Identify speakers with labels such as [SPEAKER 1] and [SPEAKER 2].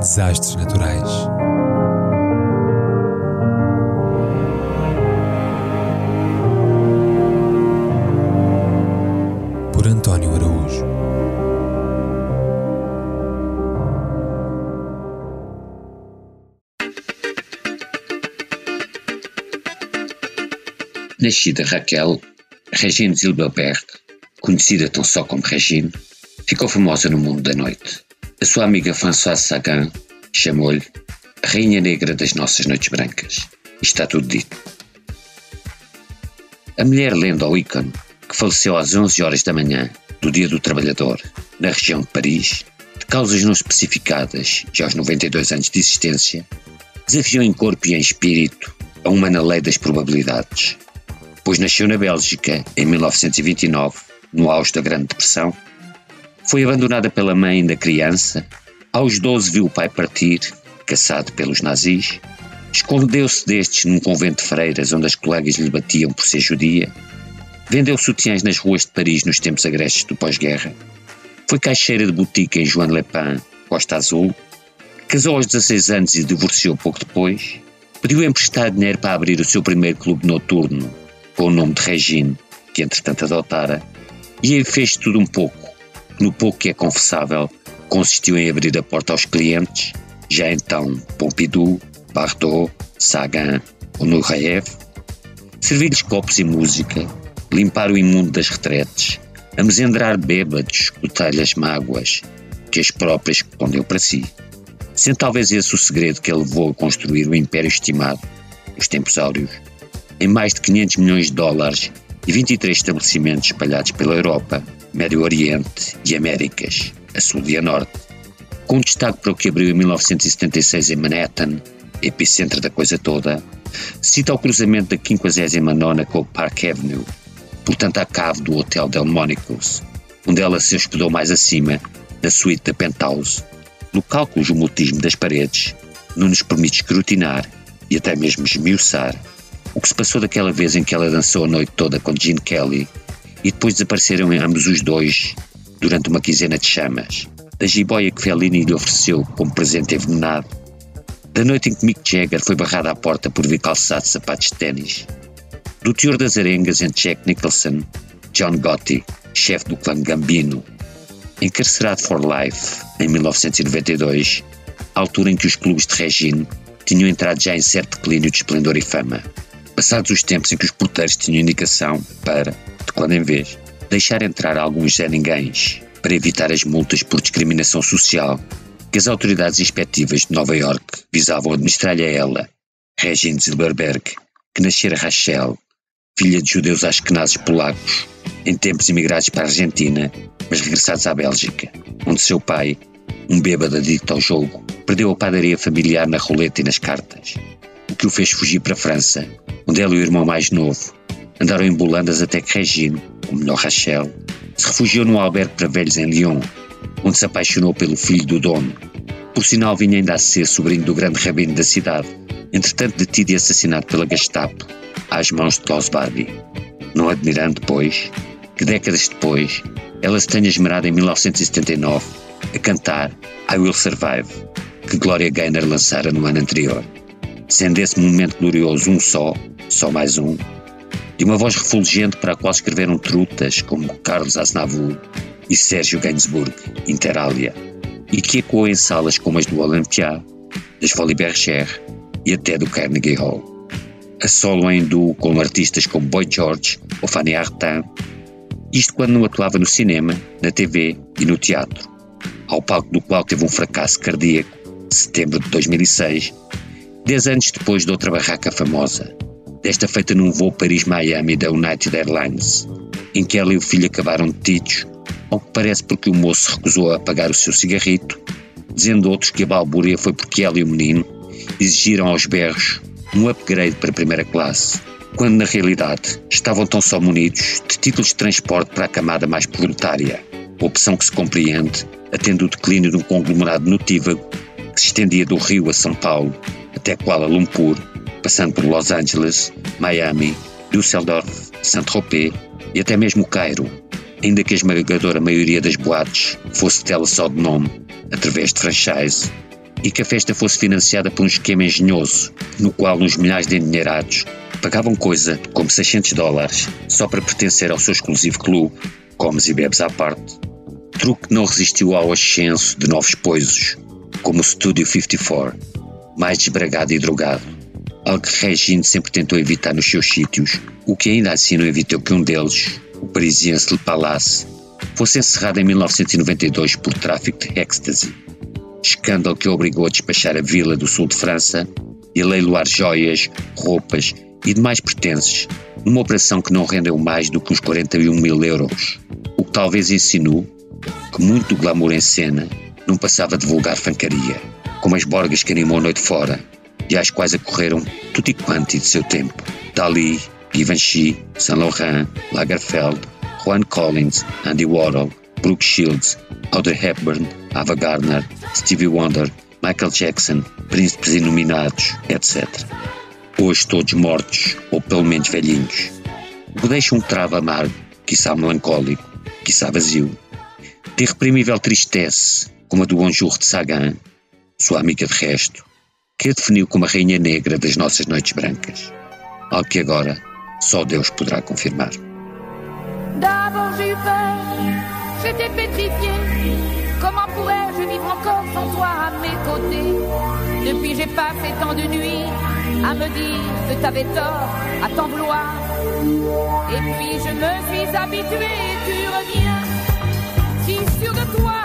[SPEAKER 1] Desastres naturais. Por António Araújo.
[SPEAKER 2] Nascida Raquel, Regine Zilberberg, conhecida tão só como Regine, ficou famosa no mundo da noite. A sua amiga Françoise Sagan chamou-lhe Rainha Negra das Nossas Noites Brancas. E está tudo dito. A mulher lenda ao ícone, que faleceu às 11 horas da manhã do Dia do Trabalhador, na região de Paris, de causas não especificadas e aos 92 anos de existência, desafiou em corpo e em espírito a humana lei das probabilidades pois nasceu na Bélgica em 1929, no auge da Grande Depressão. Foi abandonada pela mãe ainda criança. Aos 12 viu o pai partir, caçado pelos nazis. Escondeu-se destes num convento de freiras onde as colegas lhe batiam por ser judia. Vendeu sutiãs nas ruas de Paris nos tempos agrestes do pós-guerra. Foi caixeira de boutique em Joan Lepin, Costa Azul. Casou aos 16 anos e divorciou pouco depois. Pediu emprestar dinheiro para abrir o seu primeiro clube noturno, com o nome de Regine, que entretanto adotara, e aí fez tudo um pouco. No pouco que é confessável, consistiu em abrir a porta aos clientes, já então Pompidou, Bardot, Sagan ou Nureyev, servir-lhes copos e música, limpar o imundo das retretes, amesendrar bêbados, escutar-lhe as mágoas que as próprias escondeu para si. Sendo talvez esse o segredo que ele levou a construir o império estimado, os tempos áureos, em mais de 500 milhões de dólares e 23 estabelecimentos espalhados pela Europa, Médio Oriente e Américas, a Sul e a Norte, com destaque para o que abriu em 1976 em Manhattan, epicentro da coisa toda, cita o cruzamento da 59 com o Park Avenue, portanto à cave do Hotel Delmonico's, onde ela se hospedou mais acima, na suíte da penthouse, local cujo mutismo das paredes não nos permite escrutinar e até mesmo esmiuçar o que se passou daquela vez em que ela dançou a noite toda com Gene Kelly e depois desapareceram ambos os dois durante uma quinzena de chamas, da jiboia que Fellini lhe ofereceu como presente envenenado, da noite em que Mick Jagger foi barrado à porta por vir calçado de sapatos de ténis, do teor das arengas entre Jack Nicholson, John Gotti, chefe do clã Gambino, encarcerado for life em 1992, altura em que os clubes de Regine tinham entrado já em certo declínio de esplendor e fama. Passados os tempos em que os puteiros tinham indicação para, de quando em vez, deixar entrar alguns Zé Ninguéms para evitar as multas por discriminação social que as autoridades inspectivas de Nova York visavam administrar-lhe a ela, Regine Zilberberg, que nascera Rachel, filha de judeus askenazes polacos, em tempos emigrados para a Argentina, mas regressados à Bélgica, onde seu pai, um bêbado adicto ao jogo, perdeu a padaria familiar na roleta e nas cartas, o que o fez fugir para a França, onde ela e o irmão mais novo andaram em bulandas até que Regine, ou melhor Rachel, se refugiou num albergue para velhos em Lyon, onde se apaixonou pelo filho do dono. Por sinal, vinha ainda a ser sobrinho do grande rabino da cidade, entretanto detido e assassinado pela Gestapo, às mãos de Klaus Barbie. Não admirando, pois, que décadas depois ela se tenha esmerado em 1979 a cantar I Will Survive, que Gloria Gaynor lançara no ano anterior sendo esse momento glorioso um só, só mais um, de uma voz refulgente para a qual escreveram trutas como Carlos Aznavour e Sérgio Gainsbourg, inter alia, e que ecoou em salas como as do Olympia, das Folies Bergère e até do Carnegie Hall. A solo em duo com artistas como Boy George ou Fanny Ardant, isto quando não atuava no cinema, na TV e no teatro, ao palco do qual teve um fracasso cardíaco, setembro de 2006, Dez anos depois de outra barraca famosa, desta feita num voo Paris-Miami da United Airlines, em que ela e o filho acabaram detidos, ao que parece porque o moço recusou a pagar o seu cigarrito, dizendo outros que a balbúria foi porque ela e o menino exigiram aos berros um upgrade para a primeira classe, quando na realidade estavam tão só munidos de títulos de transporte para a camada mais proletária, opção que se compreende atendo o declínio de um conglomerado notívago que se estendia do Rio a São Paulo até Kuala Lumpur, passando por Los Angeles, Miami, Düsseldorf, Saint-Tropez e até mesmo Cairo, ainda que a esmagadora maioria das boates fosse tela só de nome, através de franchise, e que a festa fosse financiada por um esquema engenhoso, no qual uns milhares de endinheirados pagavam coisa como 600 dólares só para pertencer ao seu exclusivo clube, comes e bebes à parte. Truque não resistiu ao ascenso de novos poisos, como o Studio 54, mais desbragado e drogado, algo que Regine sempre tentou evitar nos seus sítios, o que ainda assim não evitou que um deles, o parisiense Le Palace, fosse encerrado em 1992 por tráfico de ecstasy. Escândalo que o obrigou a despachar a vila do sul de França e a leiloar joias, roupas e demais pertences, numa operação que não rendeu mais do que uns 41 mil euros, o que talvez insinuou que muito glamour em cena não passava de vulgar fancaria, como as borgas que animou a noite fora e às quais acorreram tudo e quanto de seu tempo. Dali, Givenchy, Saint Laurent, Lagerfeld, Juan Collins, Andy Warhol, Brooke Shields, Audrey Hepburn, Ava Gardner, Stevie Wonder, Michael Jackson, príncipes iluminados, etc. Hoje todos mortos, ou pelo menos velhinhos. O que deixa um travo amargo, quiçá melancólico, quiçá vazio. De irreprimível tristeza, como a do Bonjour de Sagan, sua amiga de resto, que a definiu como a rainha negra das nossas noites brancas. Algo que agora só Deus poderá confirmar.
[SPEAKER 3] D'abord j'ai eu peur, j'étais pétrifiée. Comment pourrais-je vivre encore sans toi à mes côtés Depuis j'ai passé tant de nuits à me dire que t'avais tort, à t'en vouloir. Et puis je me suis habituée tu reviens, si sûr de toi,